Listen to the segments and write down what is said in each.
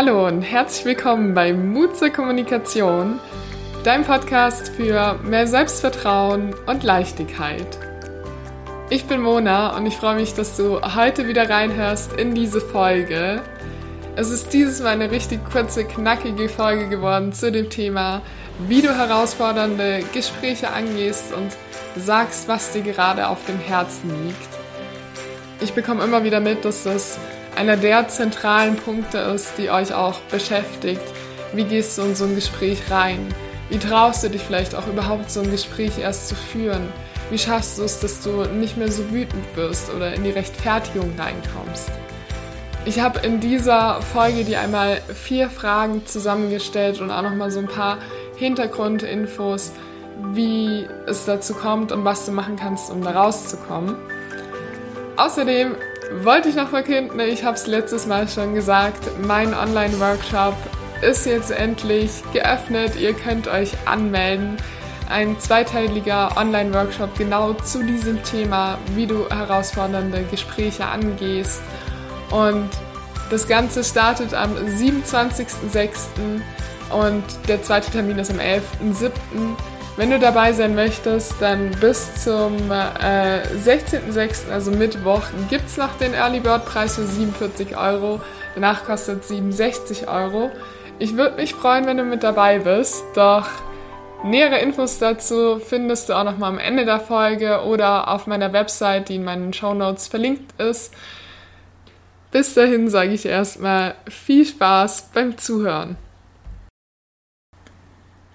Hallo und herzlich willkommen bei Mut zur Kommunikation, dein Podcast für mehr Selbstvertrauen und Leichtigkeit. Ich bin Mona und ich freue mich, dass du heute wieder reinhörst in diese Folge. Es ist dieses Mal eine richtig kurze, knackige Folge geworden zu dem Thema, wie du herausfordernde Gespräche angehst und sagst, was dir gerade auf dem Herzen liegt. Ich bekomme immer wieder mit, dass das einer der zentralen Punkte ist, die euch auch beschäftigt. Wie gehst du in so ein Gespräch rein? Wie traust du dich vielleicht auch überhaupt so ein Gespräch erst zu führen? Wie schaffst du es, dass du nicht mehr so wütend wirst oder in die Rechtfertigung reinkommst? Ich habe in dieser Folge dir einmal vier Fragen zusammengestellt und auch nochmal so ein paar Hintergrundinfos, wie es dazu kommt und was du machen kannst, um da rauszukommen. Außerdem wollte ich noch verkünden, ich habe es letztes Mal schon gesagt, mein Online-Workshop ist jetzt endlich geöffnet. Ihr könnt euch anmelden. Ein zweiteiliger Online-Workshop genau zu diesem Thema, wie du herausfordernde Gespräche angehst. Und das Ganze startet am 27.06. und der zweite Termin ist am 11.07. Wenn du dabei sein möchtest, dann bis zum äh, 16.06., also Mittwoch, gibt es noch den Early Bird Preis für 47 Euro. Danach kostet es 67 Euro. Ich würde mich freuen, wenn du mit dabei bist, doch nähere Infos dazu findest du auch nochmal am Ende der Folge oder auf meiner Website, die in meinen Show Notes verlinkt ist. Bis dahin sage ich erstmal viel Spaß beim Zuhören.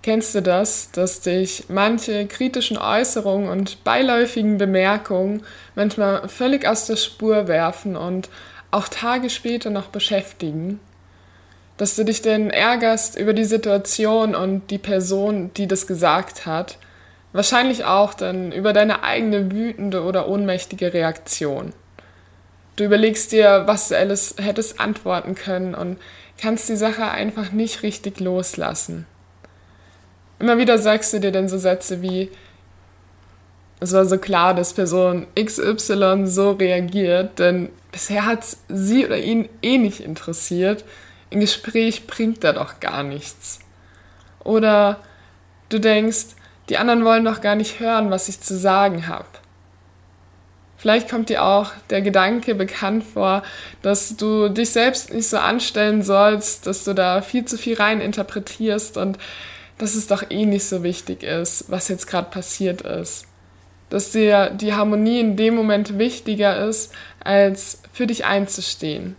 Kennst du das, dass dich manche kritischen Äußerungen und beiläufigen Bemerkungen manchmal völlig aus der Spur werfen und auch Tage später noch beschäftigen? Dass du dich denn ärgerst über die Situation und die Person, die das gesagt hat, wahrscheinlich auch dann über deine eigene wütende oder ohnmächtige Reaktion. Du überlegst dir, was du alles hättest antworten können und kannst die Sache einfach nicht richtig loslassen. Immer wieder sagst du dir dann so Sätze wie, es war so klar, dass Person XY so reagiert, denn bisher hat sie oder ihn eh nicht interessiert. Ein Gespräch bringt da doch gar nichts. Oder du denkst, die anderen wollen doch gar nicht hören, was ich zu sagen habe. Vielleicht kommt dir auch der Gedanke bekannt vor, dass du dich selbst nicht so anstellen sollst, dass du da viel zu viel rein interpretierst und dass es doch eh nicht so wichtig ist, was jetzt gerade passiert ist. Dass dir die Harmonie in dem Moment wichtiger ist, als für dich einzustehen.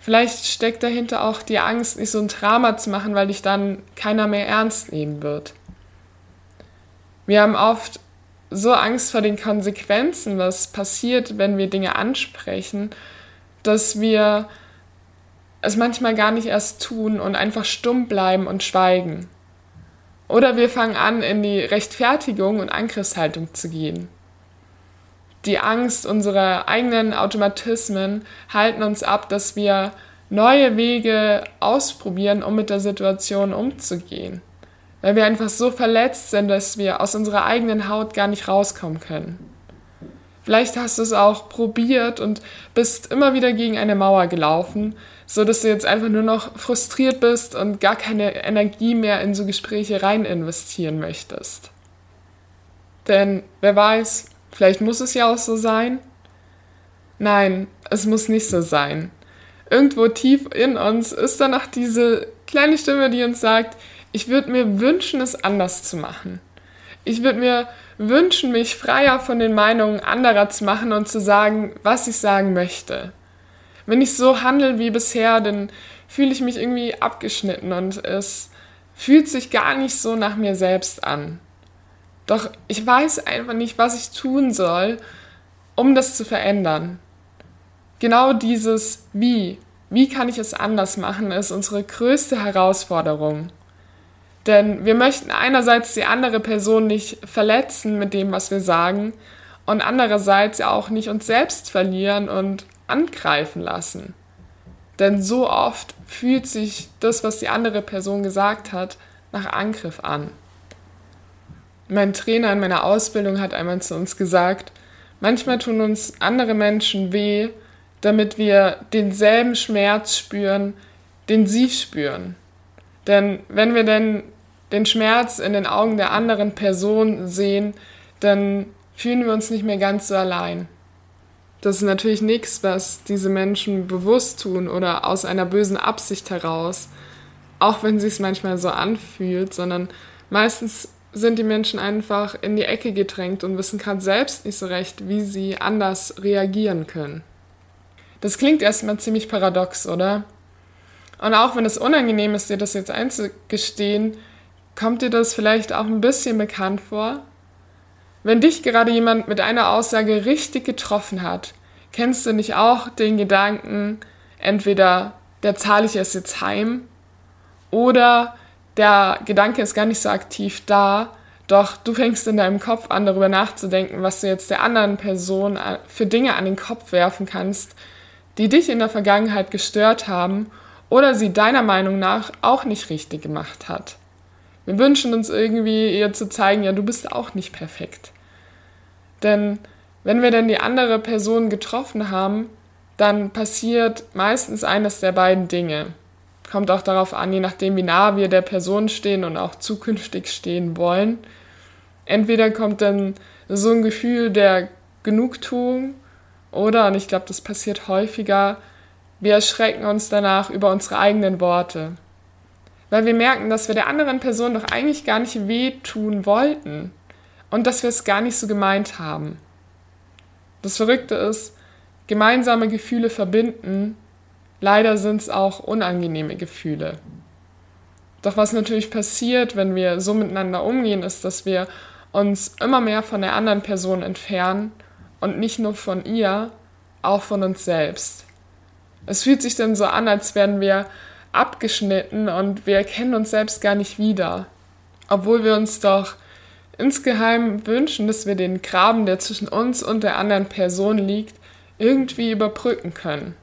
Vielleicht steckt dahinter auch die Angst, nicht so ein Drama zu machen, weil dich dann keiner mehr ernst nehmen wird. Wir haben oft so Angst vor den Konsequenzen, was passiert, wenn wir Dinge ansprechen, dass wir es manchmal gar nicht erst tun und einfach stumm bleiben und schweigen. Oder wir fangen an, in die Rechtfertigung und Angriffshaltung zu gehen. Die Angst unserer eigenen Automatismen halten uns ab, dass wir neue Wege ausprobieren, um mit der Situation umzugehen. Weil wir einfach so verletzt sind, dass wir aus unserer eigenen Haut gar nicht rauskommen können. Vielleicht hast du es auch probiert und bist immer wieder gegen eine Mauer gelaufen, so dass du jetzt einfach nur noch frustriert bist und gar keine Energie mehr in so Gespräche rein investieren möchtest. Denn wer weiß, vielleicht muss es ja auch so sein. Nein, es muss nicht so sein. Irgendwo tief in uns ist da noch diese kleine Stimme, die uns sagt, ich würde mir wünschen, es anders zu machen. Ich würde mir wünschen, mich freier von den Meinungen anderer zu machen und zu sagen, was ich sagen möchte. Wenn ich so handle wie bisher, dann fühle ich mich irgendwie abgeschnitten und es fühlt sich gar nicht so nach mir selbst an. Doch ich weiß einfach nicht, was ich tun soll, um das zu verändern. Genau dieses Wie, wie kann ich es anders machen, ist unsere größte Herausforderung. Denn wir möchten einerseits die andere Person nicht verletzen mit dem, was wir sagen, und andererseits ja auch nicht uns selbst verlieren und angreifen lassen. Denn so oft fühlt sich das, was die andere Person gesagt hat, nach Angriff an. Mein Trainer in meiner Ausbildung hat einmal zu uns gesagt, manchmal tun uns andere Menschen weh, damit wir denselben Schmerz spüren, den sie spüren. Denn wenn wir denn den Schmerz in den Augen der anderen Person sehen, dann fühlen wir uns nicht mehr ganz so allein. Das ist natürlich nichts, was diese Menschen bewusst tun oder aus einer bösen Absicht heraus, auch wenn sie es manchmal so anfühlt, sondern meistens sind die Menschen einfach in die Ecke gedrängt und wissen gerade selbst nicht so recht, wie sie anders reagieren können. Das klingt erstmal ziemlich paradox, oder? Und auch wenn es unangenehm ist, dir das jetzt einzugestehen, kommt dir das vielleicht auch ein bisschen bekannt vor? Wenn dich gerade jemand mit einer Aussage richtig getroffen hat, kennst du nicht auch den Gedanken, entweder der zahle ich es jetzt heim oder der Gedanke ist gar nicht so aktiv da, doch du fängst in deinem Kopf an, darüber nachzudenken, was du jetzt der anderen Person für Dinge an den Kopf werfen kannst, die dich in der Vergangenheit gestört haben oder sie deiner Meinung nach auch nicht richtig gemacht hat. Wir wünschen uns irgendwie ihr zu zeigen, ja, du bist auch nicht perfekt. Denn wenn wir dann die andere Person getroffen haben, dann passiert meistens eines der beiden Dinge. Kommt auch darauf an, je nachdem, wie nah wir der Person stehen und auch zukünftig stehen wollen. Entweder kommt dann so ein Gefühl der Genugtuung oder, und ich glaube, das passiert häufiger, wir erschrecken uns danach über unsere eigenen Worte. Weil wir merken, dass wir der anderen Person doch eigentlich gar nicht wehtun wollten und dass wir es gar nicht so gemeint haben. Das Verrückte ist, gemeinsame Gefühle verbinden Leider sind es auch unangenehme Gefühle. Doch was natürlich passiert, wenn wir so miteinander umgehen, ist, dass wir uns immer mehr von der anderen Person entfernen und nicht nur von ihr, auch von uns selbst. Es fühlt sich dann so an, als wären wir abgeschnitten und wir erkennen uns selbst gar nicht wieder, obwohl wir uns doch insgeheim wünschen, dass wir den Graben, der zwischen uns und der anderen Person liegt, irgendwie überbrücken können.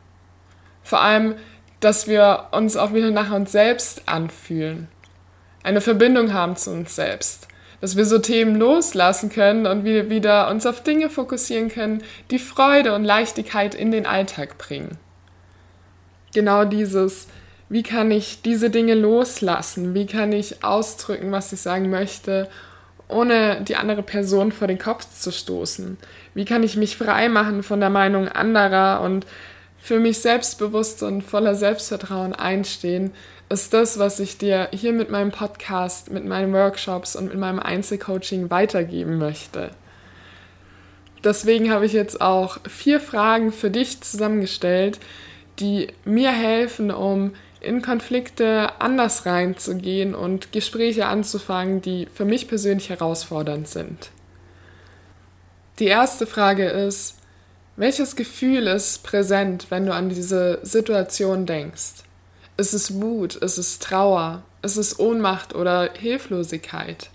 Vor allem, dass wir uns auch wieder nach uns selbst anfühlen. Eine Verbindung haben zu uns selbst. Dass wir so Themen loslassen können und wir wieder uns auf Dinge fokussieren können, die Freude und Leichtigkeit in den Alltag bringen. Genau dieses, wie kann ich diese Dinge loslassen? Wie kann ich ausdrücken, was ich sagen möchte, ohne die andere Person vor den Kopf zu stoßen? Wie kann ich mich frei machen von der Meinung anderer und für mich selbstbewusst und voller Selbstvertrauen einstehen, ist das, was ich dir hier mit meinem Podcast, mit meinen Workshops und mit meinem Einzelcoaching weitergeben möchte. Deswegen habe ich jetzt auch vier Fragen für dich zusammengestellt, die mir helfen, um in Konflikte anders reinzugehen und Gespräche anzufangen, die für mich persönlich herausfordernd sind. Die erste Frage ist, welches Gefühl ist präsent, wenn du an diese Situation denkst? Ist es Wut? Ist es Trauer? Ist es Ohnmacht oder Hilflosigkeit?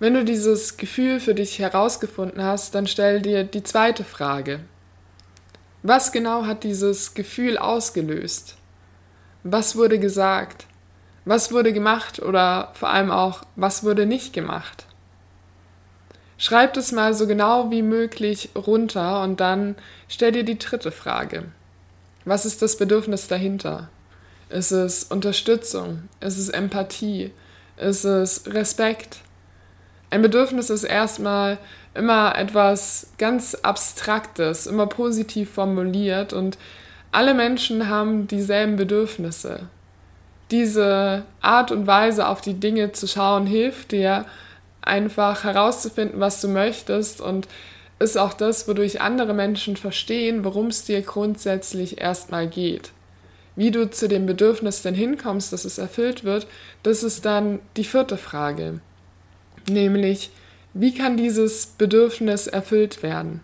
Wenn du dieses Gefühl für dich herausgefunden hast, dann stell dir die zweite Frage. Was genau hat dieses Gefühl ausgelöst? Was wurde gesagt? Was wurde gemacht oder vor allem auch, was wurde nicht gemacht? Schreib es mal so genau wie möglich runter und dann stell dir die dritte Frage. Was ist das Bedürfnis dahinter? Ist es Unterstützung? Ist es Empathie? Ist es Respekt? Ein Bedürfnis ist erstmal immer etwas ganz Abstraktes, immer positiv formuliert und alle Menschen haben dieselben Bedürfnisse. Diese Art und Weise auf die Dinge zu schauen hilft dir, einfach herauszufinden, was du möchtest und ist auch das, wodurch andere Menschen verstehen, worum es dir grundsätzlich erstmal geht. Wie du zu dem Bedürfnis denn hinkommst, dass es erfüllt wird, das ist dann die vierte Frage. Nämlich, wie kann dieses Bedürfnis erfüllt werden?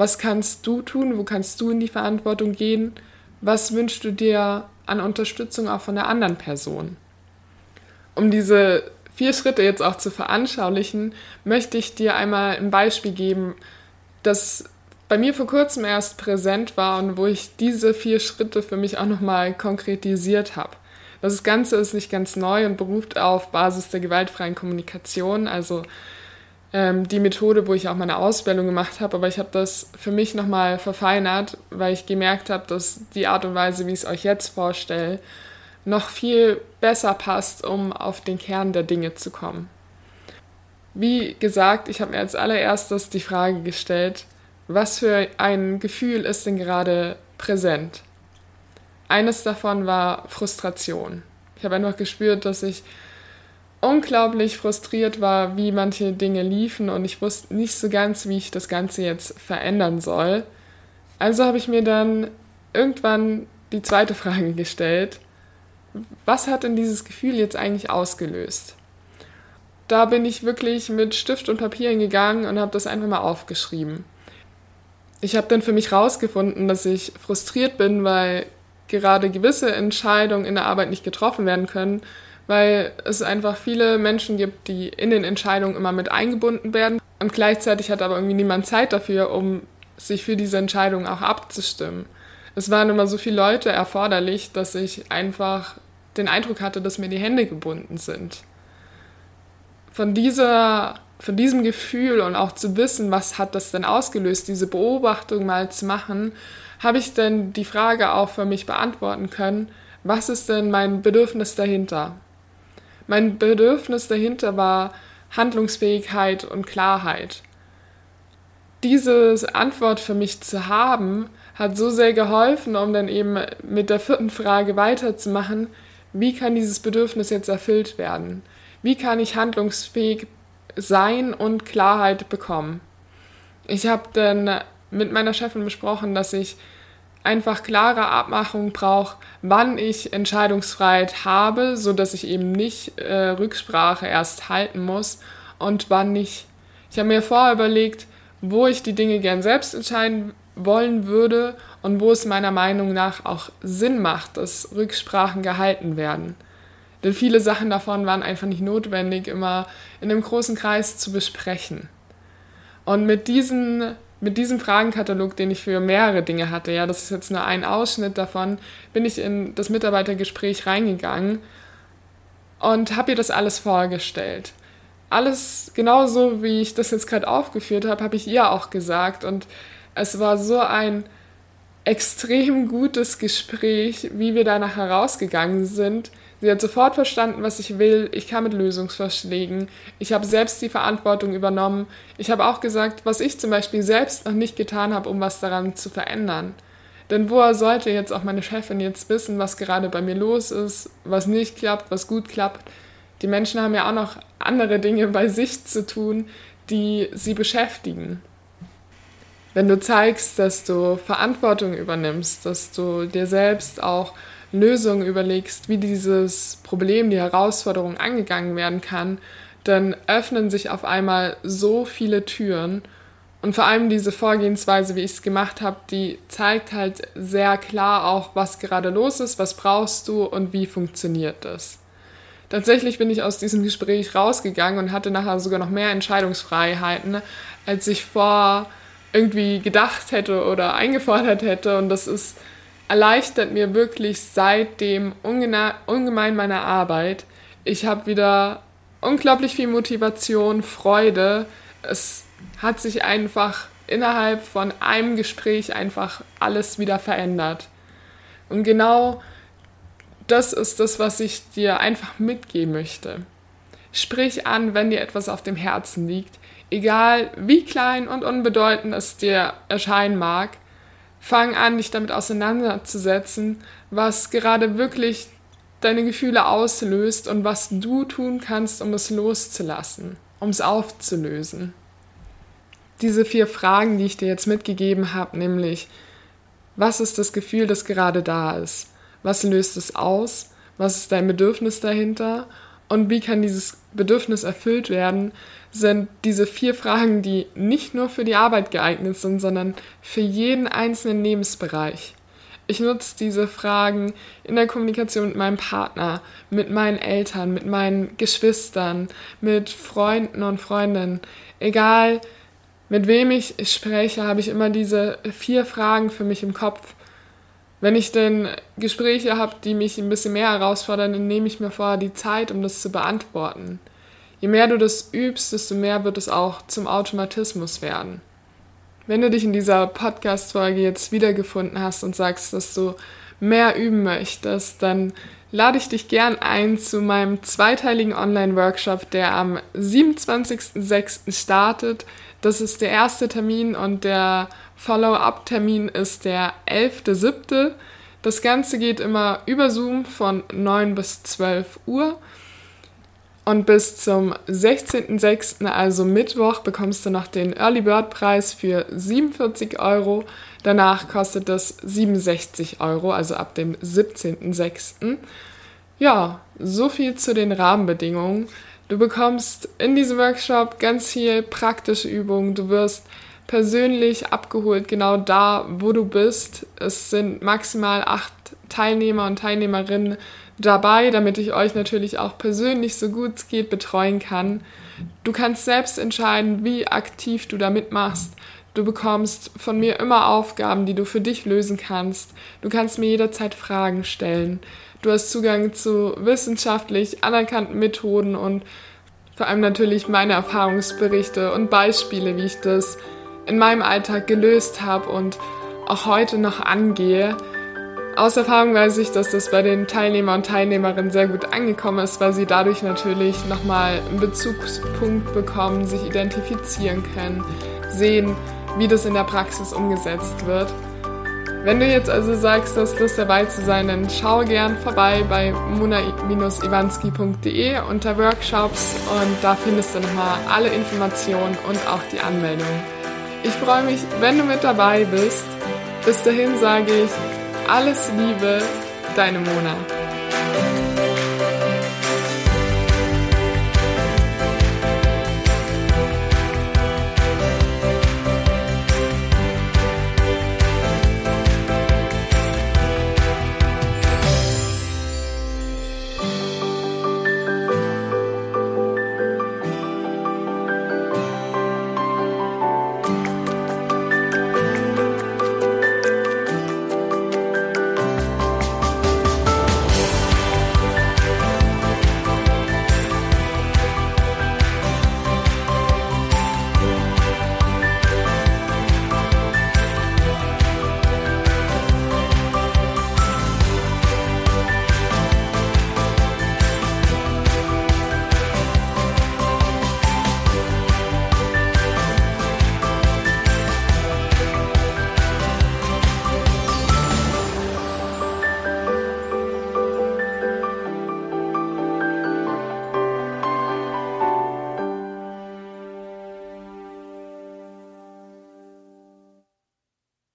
Was kannst du tun? Wo kannst du in die Verantwortung gehen? Was wünschst du dir an Unterstützung auch von der anderen Person? Um diese vier Schritte jetzt auch zu veranschaulichen, möchte ich dir einmal ein Beispiel geben, das bei mir vor kurzem erst präsent war und wo ich diese vier Schritte für mich auch nochmal konkretisiert habe. Das Ganze ist nicht ganz neu und beruft auf Basis der gewaltfreien Kommunikation. Also ähm, die Methode, wo ich auch meine Ausbildung gemacht habe, aber ich habe das für mich nochmal verfeinert, weil ich gemerkt habe, dass die Art und Weise, wie ich es euch jetzt vorstelle, noch viel besser passt, um auf den Kern der Dinge zu kommen. Wie gesagt, ich habe mir als allererstes die Frage gestellt, was für ein Gefühl ist denn gerade präsent? Eines davon war Frustration. Ich habe einfach gespürt, dass ich unglaublich frustriert war, wie manche Dinge liefen und ich wusste nicht so ganz, wie ich das Ganze jetzt verändern soll. Also habe ich mir dann irgendwann die zweite Frage gestellt, was hat denn dieses Gefühl jetzt eigentlich ausgelöst? Da bin ich wirklich mit Stift und Papier hingegangen und habe das einfach mal aufgeschrieben. Ich habe dann für mich herausgefunden, dass ich frustriert bin, weil gerade gewisse Entscheidungen in der Arbeit nicht getroffen werden können, weil es einfach viele Menschen gibt, die in den Entscheidungen immer mit eingebunden werden und gleichzeitig hat aber irgendwie niemand Zeit dafür, um sich für diese Entscheidungen auch abzustimmen. Es waren immer so viele Leute erforderlich, dass ich einfach den Eindruck hatte, dass mir die Hände gebunden sind. Von dieser von diesem Gefühl und auch zu wissen, was hat das denn ausgelöst, diese Beobachtung mal zu machen, habe ich denn die Frage auch für mich beantworten können, was ist denn mein Bedürfnis dahinter? Mein Bedürfnis dahinter war Handlungsfähigkeit und Klarheit. Diese Antwort für mich zu haben, hat so sehr geholfen, um dann eben mit der vierten Frage weiterzumachen, wie kann dieses Bedürfnis jetzt erfüllt werden? Wie kann ich handlungsfähig sein und Klarheit bekommen? Ich habe dann mit meiner Chefin besprochen, dass ich einfach klare Abmachungen brauche, wann ich Entscheidungsfreiheit habe, so dass ich eben nicht äh, Rücksprache erst halten muss und wann nicht. Ich habe mir vorher überlegt, wo ich die Dinge gern selbst entscheiden wollen würde und wo es meiner Meinung nach auch Sinn macht, dass Rücksprachen gehalten werden. Denn viele Sachen davon waren einfach nicht notwendig, immer in einem großen Kreis zu besprechen. Und mit diesen mit diesem Fragenkatalog, den ich für mehrere Dinge hatte, ja, das ist jetzt nur ein Ausschnitt davon, bin ich in das Mitarbeitergespräch reingegangen und habe ihr das alles vorgestellt. Alles genauso, wie ich das jetzt gerade aufgeführt habe, habe ich ihr auch gesagt und es war so ein extrem gutes Gespräch, wie wir danach herausgegangen sind, Sie hat sofort verstanden, was ich will. Ich kam mit Lösungsvorschlägen. Ich habe selbst die Verantwortung übernommen. Ich habe auch gesagt, was ich zum Beispiel selbst noch nicht getan habe, um was daran zu verändern. Denn woher sollte jetzt auch meine Chefin jetzt wissen, was gerade bei mir los ist, was nicht klappt, was gut klappt? Die Menschen haben ja auch noch andere Dinge bei sich zu tun, die sie beschäftigen. Wenn du zeigst, dass du Verantwortung übernimmst, dass du dir selbst auch Lösungen überlegst, wie dieses Problem, die Herausforderung angegangen werden kann, dann öffnen sich auf einmal so viele Türen. Und vor allem diese Vorgehensweise, wie ich es gemacht habe, die zeigt halt sehr klar auch, was gerade los ist, was brauchst du und wie funktioniert das. Tatsächlich bin ich aus diesem Gespräch rausgegangen und hatte nachher sogar noch mehr Entscheidungsfreiheiten, als ich vor irgendwie gedacht hätte oder eingefordert hätte. Und das ist erleichtert mir wirklich seitdem ungemein meine Arbeit. Ich habe wieder unglaublich viel Motivation, Freude. Es hat sich einfach innerhalb von einem Gespräch einfach alles wieder verändert. Und genau das ist das, was ich dir einfach mitgeben möchte. Sprich an, wenn dir etwas auf dem Herzen liegt, egal wie klein und unbedeutend es dir erscheinen mag. Fang an, dich damit auseinanderzusetzen, was gerade wirklich deine Gefühle auslöst und was du tun kannst, um es loszulassen, um es aufzulösen. Diese vier Fragen, die ich dir jetzt mitgegeben habe, nämlich, was ist das Gefühl, das gerade da ist? Was löst es aus? Was ist dein Bedürfnis dahinter? Und wie kann dieses Bedürfnis erfüllt werden, sind diese vier Fragen, die nicht nur für die Arbeit geeignet sind, sondern für jeden einzelnen Lebensbereich. Ich nutze diese Fragen in der Kommunikation mit meinem Partner, mit meinen Eltern, mit meinen Geschwistern, mit Freunden und Freundinnen. Egal mit wem ich spreche, habe ich immer diese vier Fragen für mich im Kopf. Wenn ich denn Gespräche habe, die mich ein bisschen mehr herausfordern, dann nehme ich mir vorher die Zeit, um das zu beantworten je mehr du das übst, desto mehr wird es auch zum Automatismus werden. Wenn du dich in dieser Podcast-Folge jetzt wiedergefunden hast und sagst, dass du mehr üben möchtest, dann lade ich dich gern ein zu meinem zweiteiligen Online-Workshop, der am 27.06. startet. Das ist der erste Termin und der Follow-up-Termin ist der 11.07. Das Ganze geht immer über Zoom von 9 bis 12 Uhr. Und bis zum 16.06., also Mittwoch, bekommst du noch den Early Bird Preis für 47 Euro. Danach kostet das 67 Euro, also ab dem 17.06. Ja, so viel zu den Rahmenbedingungen. Du bekommst in diesem Workshop ganz viel praktische Übungen. Du wirst persönlich abgeholt, genau da, wo du bist. Es sind maximal acht Teilnehmer und Teilnehmerinnen dabei, damit ich euch natürlich auch persönlich so gut es geht betreuen kann. Du kannst selbst entscheiden, wie aktiv du da mitmachst. Du bekommst von mir immer Aufgaben, die du für dich lösen kannst. Du kannst mir jederzeit Fragen stellen. Du hast Zugang zu wissenschaftlich anerkannten Methoden und vor allem natürlich meine Erfahrungsberichte und Beispiele, wie ich das in meinem Alltag gelöst habe und auch heute noch angehe. Aus Erfahrung weiß ich, dass das bei den Teilnehmer und Teilnehmerinnen sehr gut angekommen ist, weil sie dadurch natürlich nochmal einen Bezugspunkt bekommen, sich identifizieren können, sehen, wie das in der Praxis umgesetzt wird. Wenn du jetzt also sagst, du hast dabei zu sein, dann schau gern vorbei bei muna-iwanski.de unter Workshops und da findest du nochmal alle Informationen und auch die Anmeldung. Ich freue mich, wenn du mit dabei bist. Bis dahin sage ich alles Liebe, deine Mona.